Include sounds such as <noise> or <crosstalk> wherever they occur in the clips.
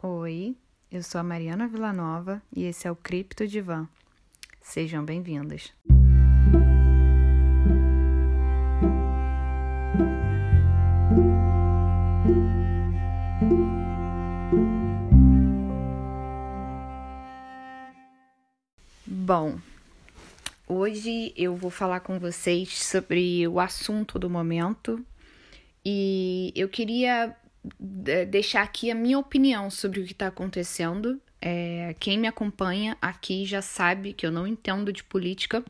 Oi, eu sou a Mariana Villanova e esse é o Cripto Divan. Sejam bem-vindos. Bom, hoje eu vou falar com vocês sobre o assunto do momento e eu queria deixar aqui a minha opinião sobre o que está acontecendo. É, quem me acompanha aqui já sabe que eu não entendo de política,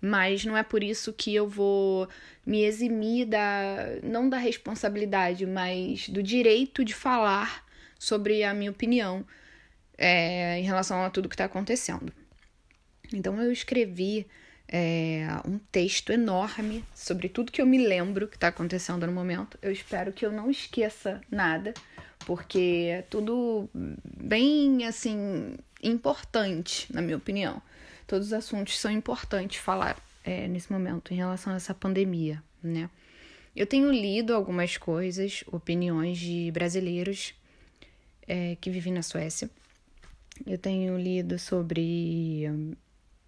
mas não é por isso que eu vou me eximir da não da responsabilidade, mas do direito de falar sobre a minha opinião é, em relação a tudo que está acontecendo. Então eu escrevi é, um texto enorme sobre tudo que eu me lembro que está acontecendo no momento. Eu espero que eu não esqueça nada, porque é tudo bem assim importante, na minha opinião. Todos os assuntos são importantes falar é, nesse momento em relação a essa pandemia, né? Eu tenho lido algumas coisas, opiniões de brasileiros é, que vivem na Suécia. Eu tenho lido sobre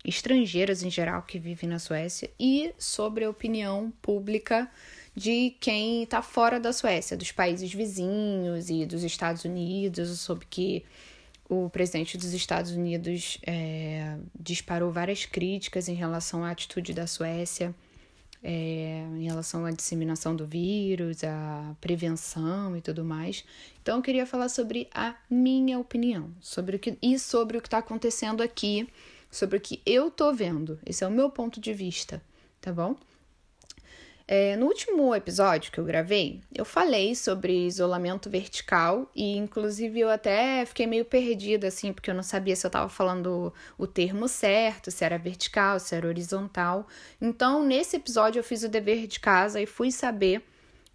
estrangeiras em geral que vivem na Suécia e sobre a opinião pública de quem está fora da Suécia, dos países vizinhos e dos Estados Unidos, sobre que o presidente dos Estados Unidos é, disparou várias críticas em relação à atitude da Suécia, é, em relação à disseminação do vírus, à prevenção e tudo mais. Então, eu queria falar sobre a minha opinião sobre o que, e sobre o que está acontecendo aqui sobre o que eu tô vendo. Esse é o meu ponto de vista, tá bom? É, no último episódio que eu gravei, eu falei sobre isolamento vertical e, inclusive, eu até fiquei meio perdida, assim, porque eu não sabia se eu estava falando o termo certo, se era vertical, se era horizontal. Então, nesse episódio, eu fiz o dever de casa e fui saber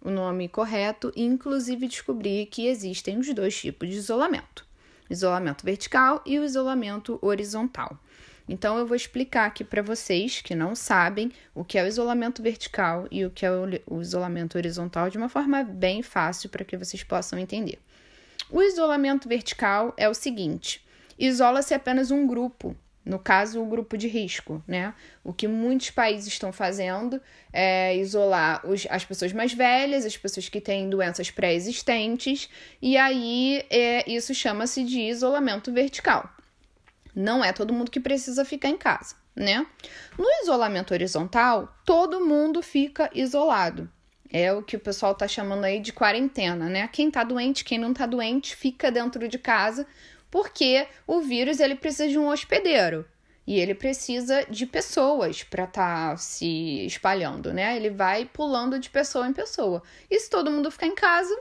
o nome correto e, inclusive, descobri que existem os dois tipos de isolamento: isolamento vertical e o isolamento horizontal. Então eu vou explicar aqui para vocês que não sabem o que é o isolamento vertical e o que é o isolamento horizontal de uma forma bem fácil para que vocês possam entender. O isolamento vertical é o seguinte: isola-se apenas um grupo, no caso, o grupo de risco, né? O que muitos países estão fazendo é isolar os, as pessoas mais velhas, as pessoas que têm doenças pré-existentes, e aí é, isso chama-se de isolamento vertical. Não é todo mundo que precisa ficar em casa, né? No isolamento horizontal, todo mundo fica isolado. É o que o pessoal tá chamando aí de quarentena, né? Quem tá doente, quem não tá doente, fica dentro de casa, porque o vírus ele precisa de um hospedeiro e ele precisa de pessoas para estar tá se espalhando, né? Ele vai pulando de pessoa em pessoa. E se todo mundo ficar em casa,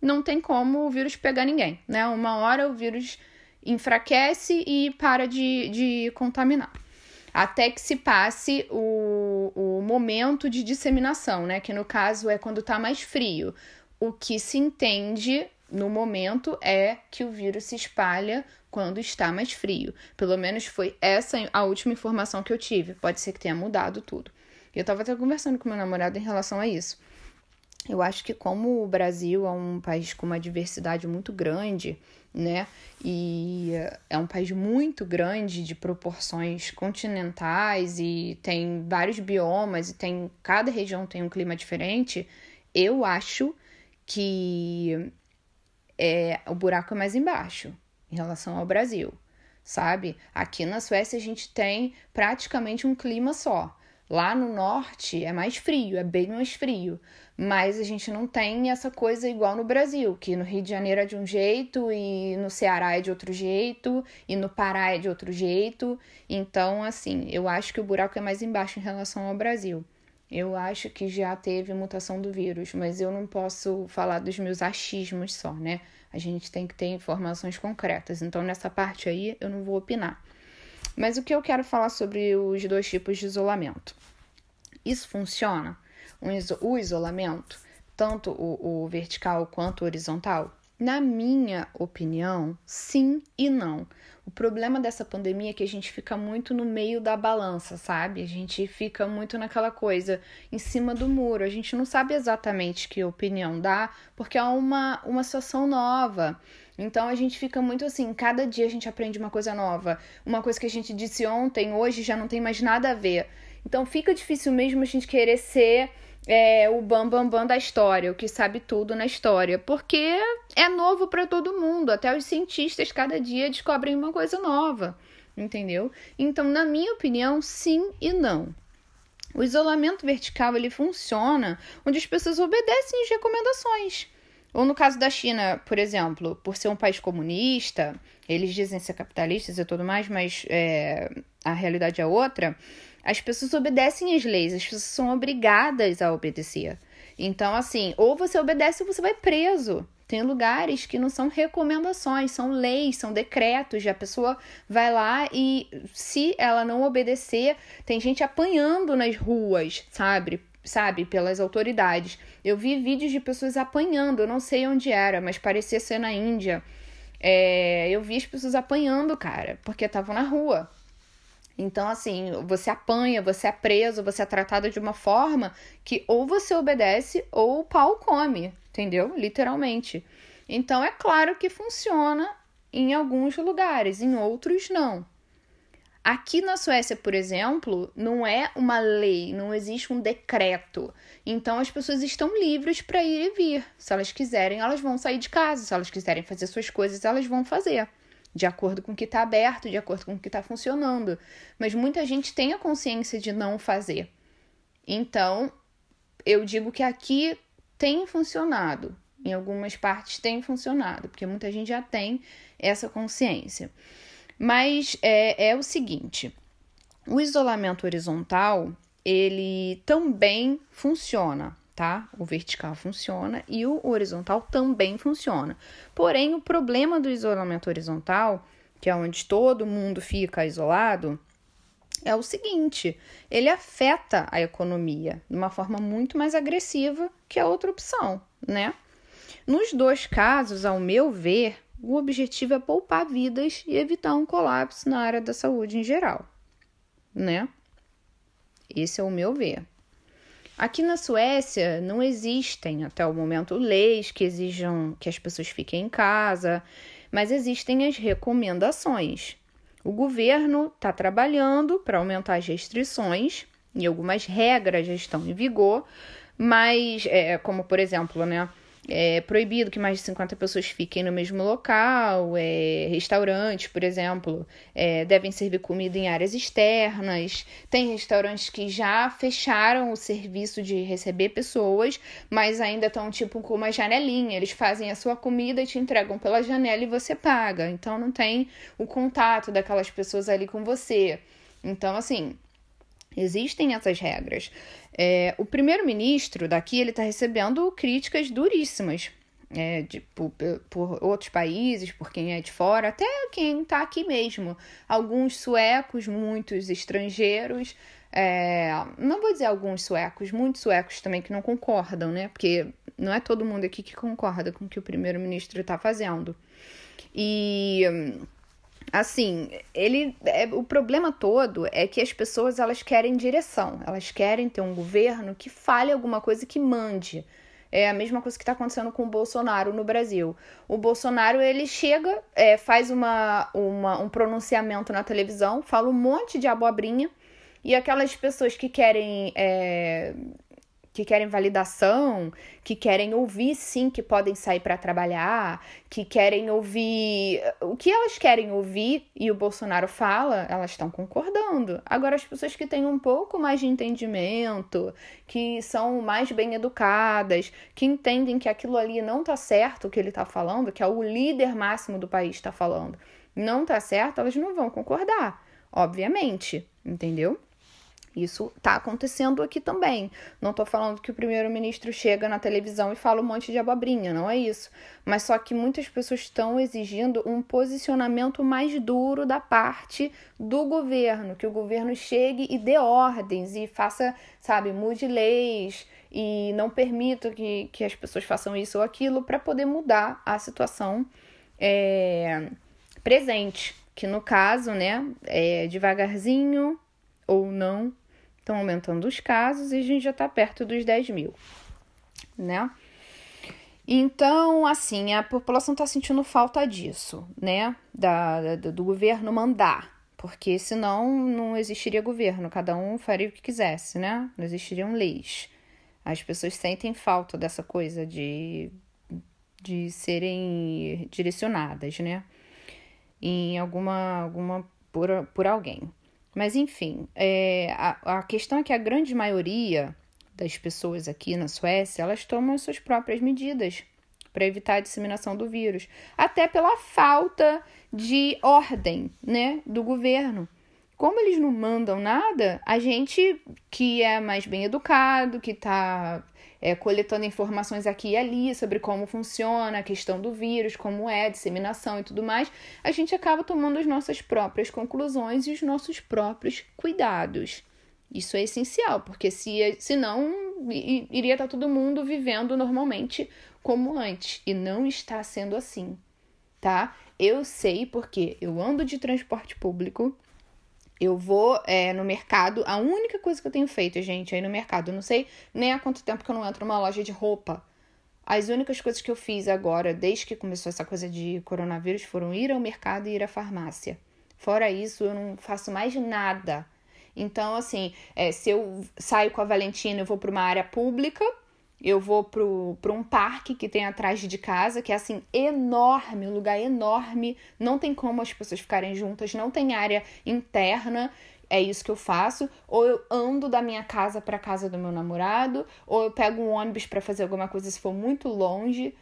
não tem como o vírus pegar ninguém, né? Uma hora o vírus enfraquece e para de, de contaminar. Até que se passe o, o momento de disseminação, né? Que no caso é quando está mais frio. O que se entende no momento é que o vírus se espalha quando está mais frio. Pelo menos foi essa a última informação que eu tive. Pode ser que tenha mudado tudo. Eu estava até conversando com meu namorado em relação a isso. Eu acho que como o Brasil é um país com uma diversidade muito grande, né? E é um país muito grande de proporções continentais e tem vários biomas e tem cada região tem um clima diferente. Eu acho que é, o buraco é mais embaixo em relação ao Brasil, sabe? Aqui na Suécia a gente tem praticamente um clima só. Lá no norte é mais frio, é bem mais frio, mas a gente não tem essa coisa igual no Brasil, que no Rio de Janeiro é de um jeito e no Ceará é de outro jeito e no Pará é de outro jeito. Então, assim, eu acho que o buraco é mais embaixo em relação ao Brasil. Eu acho que já teve mutação do vírus, mas eu não posso falar dos meus achismos só, né? A gente tem que ter informações concretas. Então, nessa parte aí, eu não vou opinar. Mas o que eu quero falar sobre os dois tipos de isolamento? Isso funciona? O isolamento, tanto o, o vertical quanto o horizontal? Na minha opinião, sim e não. O problema dessa pandemia é que a gente fica muito no meio da balança, sabe? A gente fica muito naquela coisa em cima do muro. A gente não sabe exatamente que opinião dá, porque é uma, uma situação nova. Então a gente fica muito assim, cada dia a gente aprende uma coisa nova. Uma coisa que a gente disse ontem, hoje já não tem mais nada a ver. Então fica difícil mesmo a gente querer ser é, o bam bam bam da história, o que sabe tudo na história, porque é novo para todo mundo. Até os cientistas cada dia descobrem uma coisa nova, entendeu? Então, na minha opinião, sim e não. O isolamento vertical ele funciona onde as pessoas obedecem às recomendações. Ou no caso da China, por exemplo, por ser um país comunista, eles dizem ser capitalistas e tudo mais, mas é, a realidade é outra. As pessoas obedecem às leis, as pessoas são obrigadas a obedecer. Então, assim, ou você obedece ou você vai preso. Tem lugares que não são recomendações, são leis, são decretos. A pessoa vai lá e, se ela não obedecer, tem gente apanhando nas ruas, sabe? Sabe, pelas autoridades. Eu vi vídeos de pessoas apanhando, eu não sei onde era, mas parecia ser na Índia. É, eu vi as pessoas apanhando, cara, porque estavam na rua. Então, assim, você apanha, você é preso, você é tratado de uma forma que ou você obedece ou o pau come, entendeu? Literalmente. Então, é claro que funciona em alguns lugares, em outros não. Aqui na Suécia, por exemplo, não é uma lei, não existe um decreto. Então as pessoas estão livres para ir e vir. Se elas quiserem, elas vão sair de casa. Se elas quiserem fazer suas coisas, elas vão fazer de acordo com o que está aberto, de acordo com o que está funcionando. Mas muita gente tem a consciência de não fazer. Então, eu digo que aqui tem funcionado, em algumas partes tem funcionado, porque muita gente já tem essa consciência. Mas é, é o seguinte: o isolamento horizontal ele também funciona tá? O vertical funciona e o horizontal também funciona. Porém, o problema do isolamento horizontal, que é onde todo mundo fica isolado, é o seguinte: ele afeta a economia de uma forma muito mais agressiva que a outra opção, né? Nos dois casos, ao meu ver, o objetivo é poupar vidas e evitar um colapso na área da saúde em geral, né? Esse é o meu ver. Aqui na Suécia não existem até o momento leis que exijam que as pessoas fiquem em casa, mas existem as recomendações. O governo está trabalhando para aumentar as restrições e algumas regras já estão em vigor, mas, é, como por exemplo, né, é proibido que mais de 50 pessoas fiquem no mesmo local. É, restaurantes, por exemplo, é, devem servir comida em áreas externas. Tem restaurantes que já fecharam o serviço de receber pessoas, mas ainda estão tipo com uma janelinha. Eles fazem a sua comida e te entregam pela janela e você paga. Então não tem o contato daquelas pessoas ali com você. Então, assim, Existem essas regras. É, o primeiro-ministro daqui ele está recebendo críticas duríssimas é, de, por, por, outros países, por quem é de fora, até quem está aqui mesmo. Alguns suecos, muitos estrangeiros. É, não vou dizer alguns suecos, muitos suecos também que não concordam, né? Porque não é todo mundo aqui que concorda com o que o primeiro-ministro está fazendo. E assim, ele é, o problema todo é que as pessoas elas querem direção, elas querem ter um governo que fale alguma coisa que mande. É a mesma coisa que está acontecendo com o Bolsonaro no Brasil. O Bolsonaro ele chega, é, faz uma, uma, um pronunciamento na televisão, fala um monte de abobrinha e aquelas pessoas que querem é, que querem validação, que querem ouvir sim que podem sair para trabalhar, que querem ouvir o que elas querem ouvir e o Bolsonaro fala, elas estão concordando. Agora as pessoas que têm um pouco mais de entendimento, que são mais bem educadas, que entendem que aquilo ali não tá certo o que ele tá falando, que é o líder máximo do país está falando, não tá certo, elas não vão concordar, obviamente, entendeu? Isso está acontecendo aqui também. Não estou falando que o primeiro-ministro chega na televisão e fala um monte de abobrinha, não é isso. Mas só que muitas pessoas estão exigindo um posicionamento mais duro da parte do governo, que o governo chegue e dê ordens e faça, sabe, mude leis e não permita que, que as pessoas façam isso ou aquilo para poder mudar a situação é, presente. Que no caso, né, é devagarzinho ou não estão aumentando os casos e a gente já está perto dos 10 mil, né? Então, assim, a população está sentindo falta disso, né? Da, da, do governo mandar. Porque senão não existiria governo, cada um faria o que quisesse, né? Não existiriam leis. As pessoas sentem falta dessa coisa de, de serem direcionadas, né? Em alguma. alguma por, por alguém. Mas enfim, é, a, a questão é que a grande maioria das pessoas aqui na Suécia, elas tomam as suas próprias medidas para evitar a disseminação do vírus, até pela falta de ordem, né, do governo. Como eles não mandam nada, a gente que é mais bem educado, que está é, coletando informações aqui e ali sobre como funciona a questão do vírus, como é a disseminação e tudo mais, a gente acaba tomando as nossas próprias conclusões e os nossos próprios cuidados. Isso é essencial, porque se senão iria estar todo mundo vivendo normalmente como antes e não está sendo assim, tá? Eu sei porque eu ando de transporte público, eu vou é, no mercado. A única coisa que eu tenho feito, gente, ir no mercado. Eu não sei nem há quanto tempo que eu não entro numa loja de roupa. As únicas coisas que eu fiz agora, desde que começou essa coisa de coronavírus, foram ir ao mercado e ir à farmácia. Fora isso, eu não faço mais nada então, assim, é, se eu saio com a Valentina, eu vou para uma área pública, eu vou para um parque que tem atrás de casa, que é assim, enorme, um lugar enorme, não tem como as pessoas ficarem juntas, não tem área interna. É isso que eu faço. Ou eu ando da minha casa para casa do meu namorado, ou eu pego um ônibus para fazer alguma coisa se for muito longe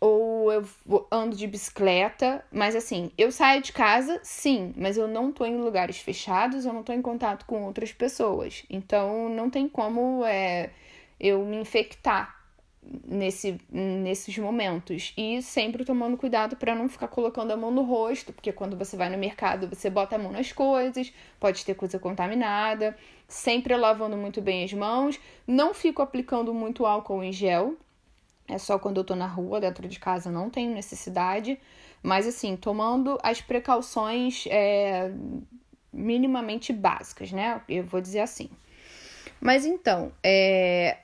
ou eu ando de bicicleta, mas assim, eu saio de casa, sim, mas eu não tô em lugares fechados, eu não tô em contato com outras pessoas. Então não tem como é, eu me infectar nesse, nesses momentos. E sempre tomando cuidado para não ficar colocando a mão no rosto, porque quando você vai no mercado, você bota a mão nas coisas, pode ter coisa contaminada. Sempre lavando muito bem as mãos. Não fico aplicando muito álcool em gel, é só quando eu tô na rua, dentro de casa não tenho necessidade. Mas assim, tomando as precauções é, minimamente básicas, né? Eu vou dizer assim. Mas então, é,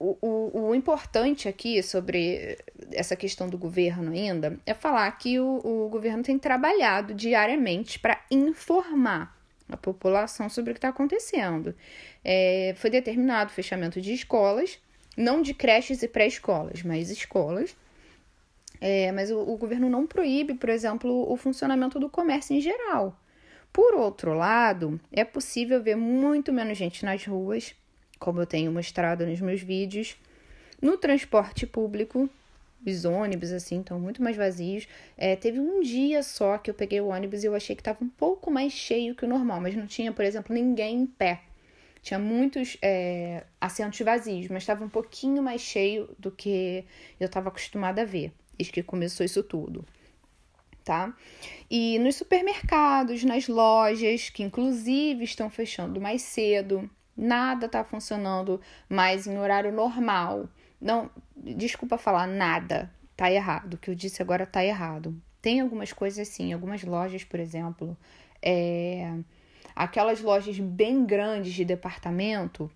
o, o, o, importante aqui sobre essa questão do governo ainda é falar que o, o governo tem trabalhado diariamente para informar a população sobre o que está acontecendo. É, foi determinado o fechamento de escolas não de creches e pré-escolas, mas escolas. É, mas o, o governo não proíbe, por exemplo, o funcionamento do comércio em geral. Por outro lado, é possível ver muito menos gente nas ruas, como eu tenho mostrado nos meus vídeos. No transporte público, os ônibus, assim, estão muito mais vazios. É, teve um dia só que eu peguei o ônibus e eu achei que estava um pouco mais cheio que o normal, mas não tinha, por exemplo, ninguém em pé. Tinha muitos é, assentos vazios, mas estava um pouquinho mais cheio do que eu estava acostumada a ver, desde que começou isso tudo. Tá? E nos supermercados, nas lojas, que inclusive estão fechando mais cedo, nada está funcionando mais em horário normal. Não, desculpa falar nada, tá errado. O que eu disse agora tá errado. Tem algumas coisas assim, algumas lojas, por exemplo, é, aquelas lojas bem grandes de departamento,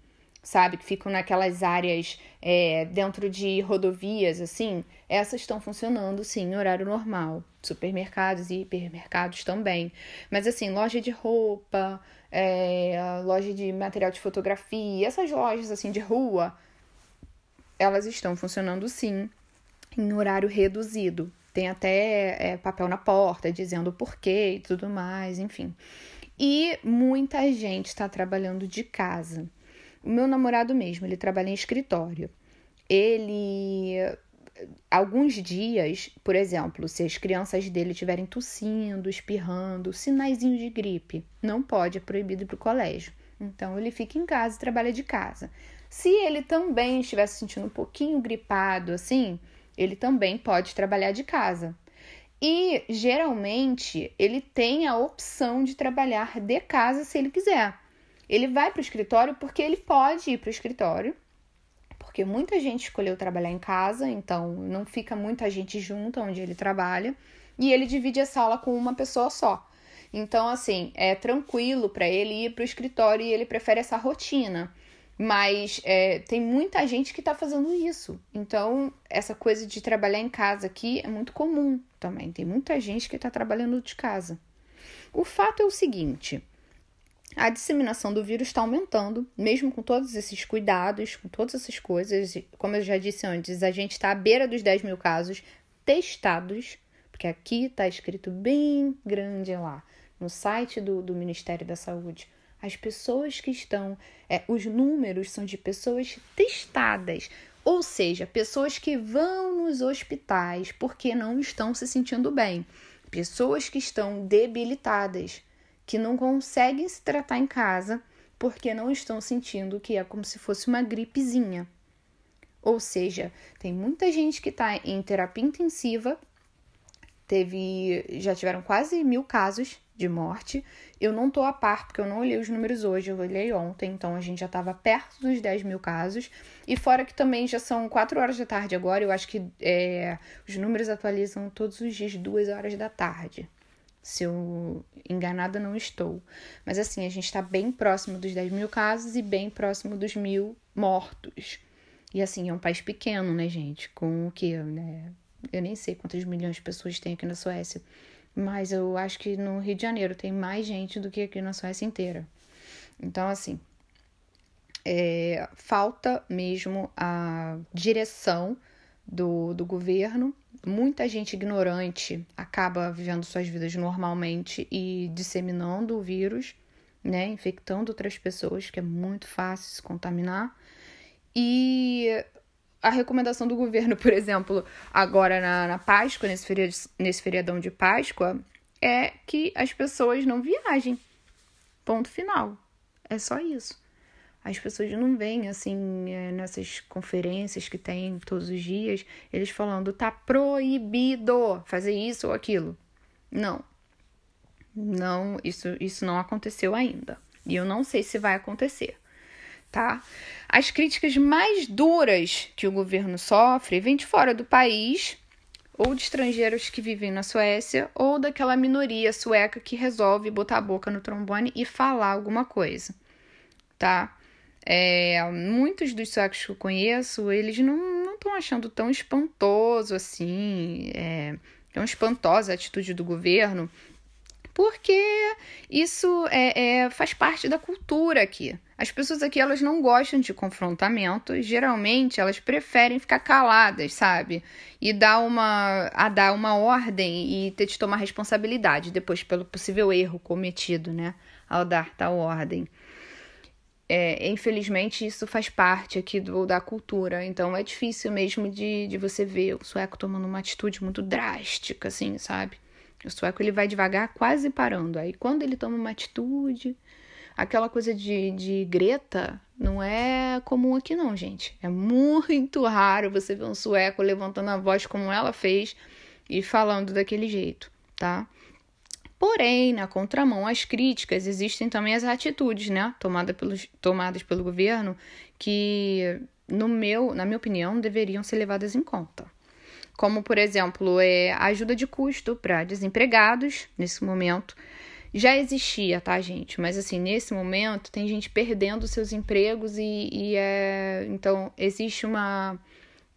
sabe, que ficam naquelas áreas é, dentro de rodovias, assim, essas estão funcionando sim em horário normal. Supermercados e hipermercados também. Mas assim, loja de roupa, é, loja de material de fotografia, essas lojas assim de rua, elas estão funcionando sim em horário reduzido. Tem até é, papel na porta dizendo o porquê e tudo mais, enfim. E muita gente está trabalhando de casa. O meu namorado mesmo, ele trabalha em escritório. Ele alguns dias, por exemplo, se as crianças dele estiverem tossindo, espirrando, sinaizinho de gripe, não pode, é proibido ir para o colégio. Então ele fica em casa e trabalha de casa. Se ele também estiver se sentindo um pouquinho gripado, assim, ele também pode trabalhar de casa. E geralmente ele tem a opção de trabalhar de casa se ele quiser. Ele vai para o escritório porque ele pode ir para o escritório, porque muita gente escolheu trabalhar em casa, então não fica muita gente junto onde ele trabalha, e ele divide a sala com uma pessoa só. Então, assim, é tranquilo para ele ir para o escritório e ele prefere essa rotina. Mas é, tem muita gente que está fazendo isso. Então, essa coisa de trabalhar em casa aqui é muito comum também. Tem muita gente que está trabalhando de casa. O fato é o seguinte: a disseminação do vírus está aumentando, mesmo com todos esses cuidados, com todas essas coisas. Como eu já disse antes, a gente está à beira dos 10 mil casos testados, porque aqui está escrito bem grande lá, no site do, do Ministério da Saúde. As pessoas que estão, é, os números são de pessoas testadas, ou seja, pessoas que vão nos hospitais porque não estão se sentindo bem, pessoas que estão debilitadas, que não conseguem se tratar em casa porque não estão sentindo que é como se fosse uma gripezinha. Ou seja, tem muita gente que está em terapia intensiva, teve, já tiveram quase mil casos de morte. Eu não tô a par, porque eu não olhei os números hoje, eu olhei ontem, então a gente já estava perto dos 10 mil casos. E fora que também já são 4 horas da tarde agora, eu acho que é, os números atualizam todos os dias, 2 horas da tarde. Se eu enganada, não estou. Mas assim, a gente está bem próximo dos 10 mil casos e bem próximo dos mil mortos. E assim, é um país pequeno, né, gente? Com o que, né? Eu nem sei quantas milhões de pessoas tem aqui na Suécia. Mas eu acho que no Rio de Janeiro tem mais gente do que aqui na Suécia inteira. Então, assim, é, falta mesmo a direção do, do governo. Muita gente ignorante acaba vivendo suas vidas normalmente e disseminando o vírus, né? Infectando outras pessoas, que é muito fácil se contaminar. E a recomendação do governo, <laughs> por exemplo, agora na, na Páscoa, nesse, feriado, nesse feriadão de Páscoa, é que as pessoas não viajem. Ponto final. É só isso. As pessoas não vêm assim é, nessas conferências que tem todos os dias, eles falando tá proibido fazer isso ou aquilo. Não. Não, isso, isso não aconteceu ainda. E eu não sei se vai acontecer tá? As críticas mais duras que o governo sofre vêm de fora do país, ou de estrangeiros que vivem na Suécia, ou daquela minoria sueca que resolve botar a boca no trombone e falar alguma coisa, tá? É, muitos dos suecos que eu conheço, eles não estão achando tão espantoso assim, é, tão espantosa a atitude do governo, porque isso é, é, faz parte da cultura aqui. As pessoas aqui elas não gostam de confrontamento, geralmente elas preferem ficar caladas, sabe? E dar uma a dar uma ordem e ter de tomar responsabilidade depois pelo possível erro cometido, né? Ao dar tal ordem. É, infelizmente, isso faz parte aqui do, da cultura, então é difícil mesmo de, de você ver o sueco tomando uma atitude muito drástica, assim, sabe? O sueco ele vai devagar, quase parando. Aí quando ele toma uma atitude, aquela coisa de, de Greta não é comum aqui não, gente. É muito <laughs> raro você ver um sueco levantando a voz como ela fez e falando daquele jeito, tá? Porém, na contramão às críticas, existem também as atitudes, né, tomada pelos, tomadas pelo governo, que, no meu, na minha opinião, deveriam ser levadas em conta como por exemplo é, a ajuda de custo para desempregados nesse momento. Já existia, tá, gente? Mas assim, nesse momento tem gente perdendo seus empregos e, e é, então existe uma,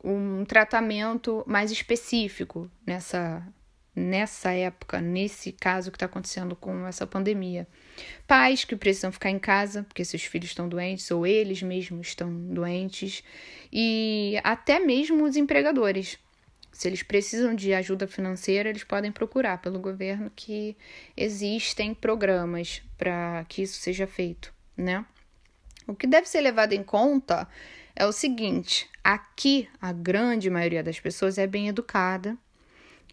um tratamento mais específico nessa, nessa época, nesse caso que está acontecendo com essa pandemia. Pais que precisam ficar em casa porque seus filhos estão doentes ou eles mesmos estão doentes, e até mesmo os empregadores. Se eles precisam de ajuda financeira, eles podem procurar pelo governo que existem programas para que isso seja feito, né? O que deve ser levado em conta é o seguinte: aqui a grande maioria das pessoas é bem educada.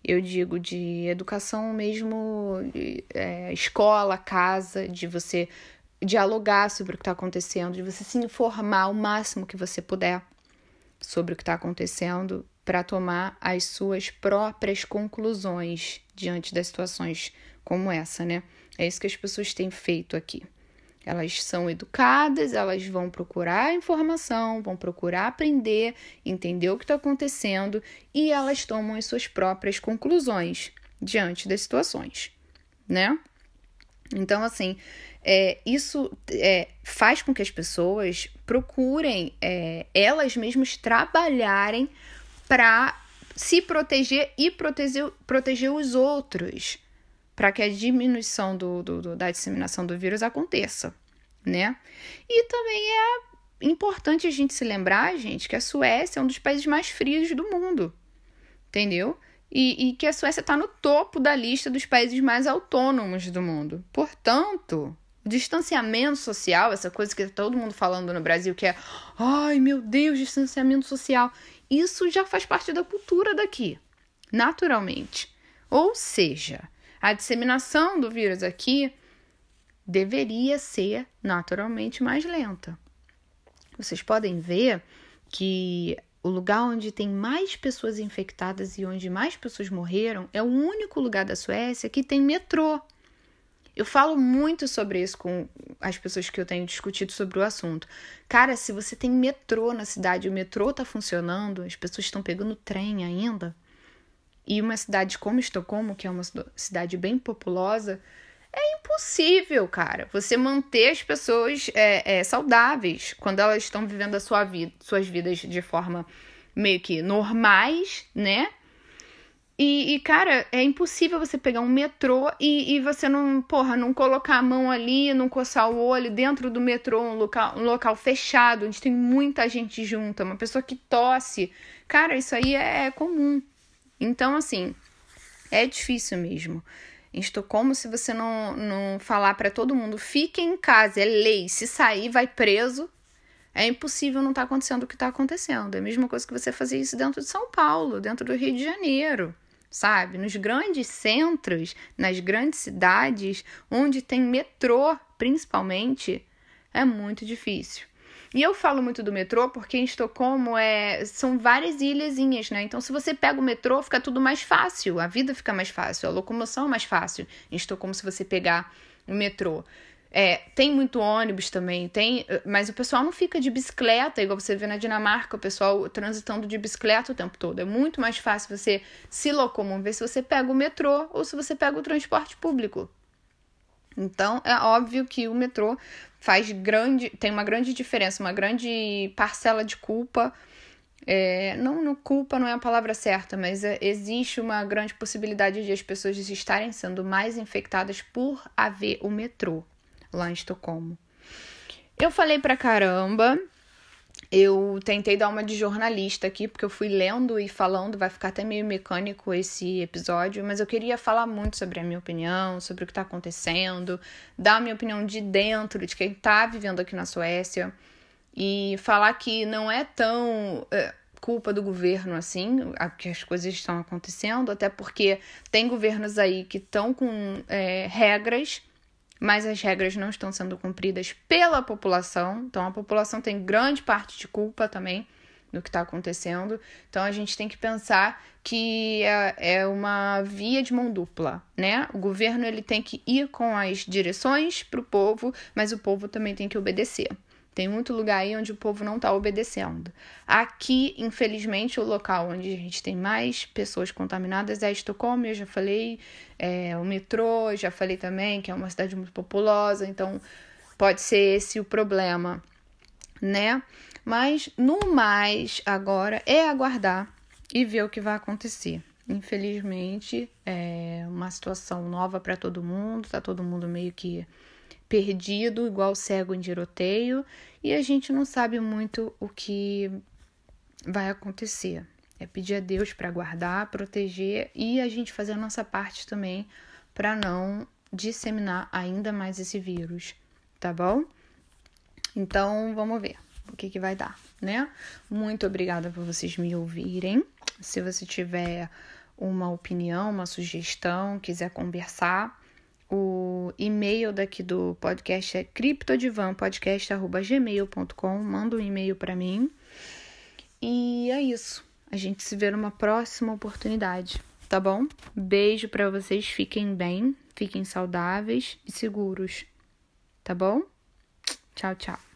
Eu digo de educação mesmo, é, escola, casa, de você dialogar sobre o que está acontecendo, de você se informar o máximo que você puder sobre o que está acontecendo para tomar as suas próprias conclusões diante das situações como essa, né? É isso que as pessoas têm feito aqui. Elas são educadas, elas vão procurar informação, vão procurar aprender, entender o que está acontecendo e elas tomam as suas próprias conclusões diante das situações, né? Então, assim, é, isso é, faz com que as pessoas procurem é, elas mesmas trabalharem para se proteger e proteger, proteger os outros, para que a diminuição do, do, do, da disseminação do vírus aconteça, né? E também é importante a gente se lembrar, gente, que a Suécia é um dos países mais frios do mundo, entendeu? E, e que a Suécia está no topo da lista dos países mais autônomos do mundo. Portanto, distanciamento social, essa coisa que tá todo mundo falando no Brasil, que é, ai meu Deus, distanciamento social, isso já faz parte da cultura daqui, naturalmente. Ou seja, a disseminação do vírus aqui deveria ser naturalmente mais lenta. Vocês podem ver que o lugar onde tem mais pessoas infectadas e onde mais pessoas morreram é o único lugar da Suécia que tem metrô. Eu falo muito sobre isso com as pessoas que eu tenho discutido sobre o assunto. Cara, se você tem metrô na cidade, o metrô tá funcionando, as pessoas estão pegando trem ainda, e uma cidade como Estocolmo, que é uma cidade bem populosa, é impossível, cara, você manter as pessoas é, é, saudáveis quando elas estão vivendo a sua vida, suas vidas de forma meio que normais, né? E, e, cara, é impossível você pegar um metrô e, e você não, porra, não colocar a mão ali, não coçar o olho dentro do metrô, um local, um local fechado, onde tem muita gente junta, uma pessoa que tosse. Cara, isso aí é, é comum. Então, assim, é difícil mesmo. Em Estocolmo, se você não, não falar para todo mundo, fique em casa, é lei, se sair, vai preso, é impossível não estar tá acontecendo o que está acontecendo. É a mesma coisa que você fazer isso dentro de São Paulo, dentro do Rio de Janeiro sabe? Nos grandes centros, nas grandes cidades, onde tem metrô, principalmente, é muito difícil. E eu falo muito do metrô porque em Estocolmo é, são várias ilhazinhas, né? Então, se você pega o metrô, fica tudo mais fácil, a vida fica mais fácil, a locomoção é mais fácil em Estocolmo se você pegar o metrô. É, tem muito ônibus também, tem, mas o pessoal não fica de bicicleta, igual você vê na Dinamarca, o pessoal transitando de bicicleta o tempo todo. É muito mais fácil você se locomover se você pega o metrô ou se você pega o transporte público. Então, é óbvio que o metrô faz grande, tem uma grande diferença, uma grande parcela de culpa. É, não, culpa não é a palavra certa, mas é, existe uma grande possibilidade de as pessoas estarem sendo mais infectadas por haver o metrô lá em Estocolmo. Eu falei pra caramba. Eu tentei dar uma de jornalista aqui, porque eu fui lendo e falando, vai ficar até meio mecânico esse episódio, mas eu queria falar muito sobre a minha opinião, sobre o que tá acontecendo, dar a minha opinião de dentro, de quem tá vivendo aqui na Suécia, e falar que não é tão. É, culpa do governo assim, que as coisas estão acontecendo, até porque tem governos aí que estão com é, regras mas as regras não estão sendo cumpridas pela população. Então, a população tem grande parte de culpa também no que está acontecendo. Então, a gente tem que pensar que é, é uma via de mão dupla, né? O governo ele tem que ir com as direções para o povo, mas o povo também tem que obedecer. Tem muito lugar aí onde o povo não está obedecendo. Aqui, infelizmente, o local onde a gente tem mais pessoas contaminadas é Estocolmo, eu já falei, é, o metrô, já falei também que é uma cidade muito populosa, então pode ser esse o problema, né? Mas no mais, agora é aguardar e ver o que vai acontecer. Infelizmente, é uma situação nova para todo mundo, tá todo mundo meio que perdido, igual cego em tiroteio, e a gente não sabe muito o que vai acontecer. É pedir a Deus para guardar, proteger e a gente fazer a nossa parte também para não disseminar ainda mais esse vírus, tá bom? Então, vamos ver o que, que vai dar, né? Muito obrigada por vocês me ouvirem. Se você tiver uma opinião, uma sugestão, quiser conversar, o e-mail daqui do podcast é criptodivanpodcast.gmail.com. Manda um e-mail para mim. E é isso. A gente se vê numa próxima oportunidade, tá bom? Beijo para vocês, fiquem bem, fiquem saudáveis e seguros, tá bom? Tchau, tchau.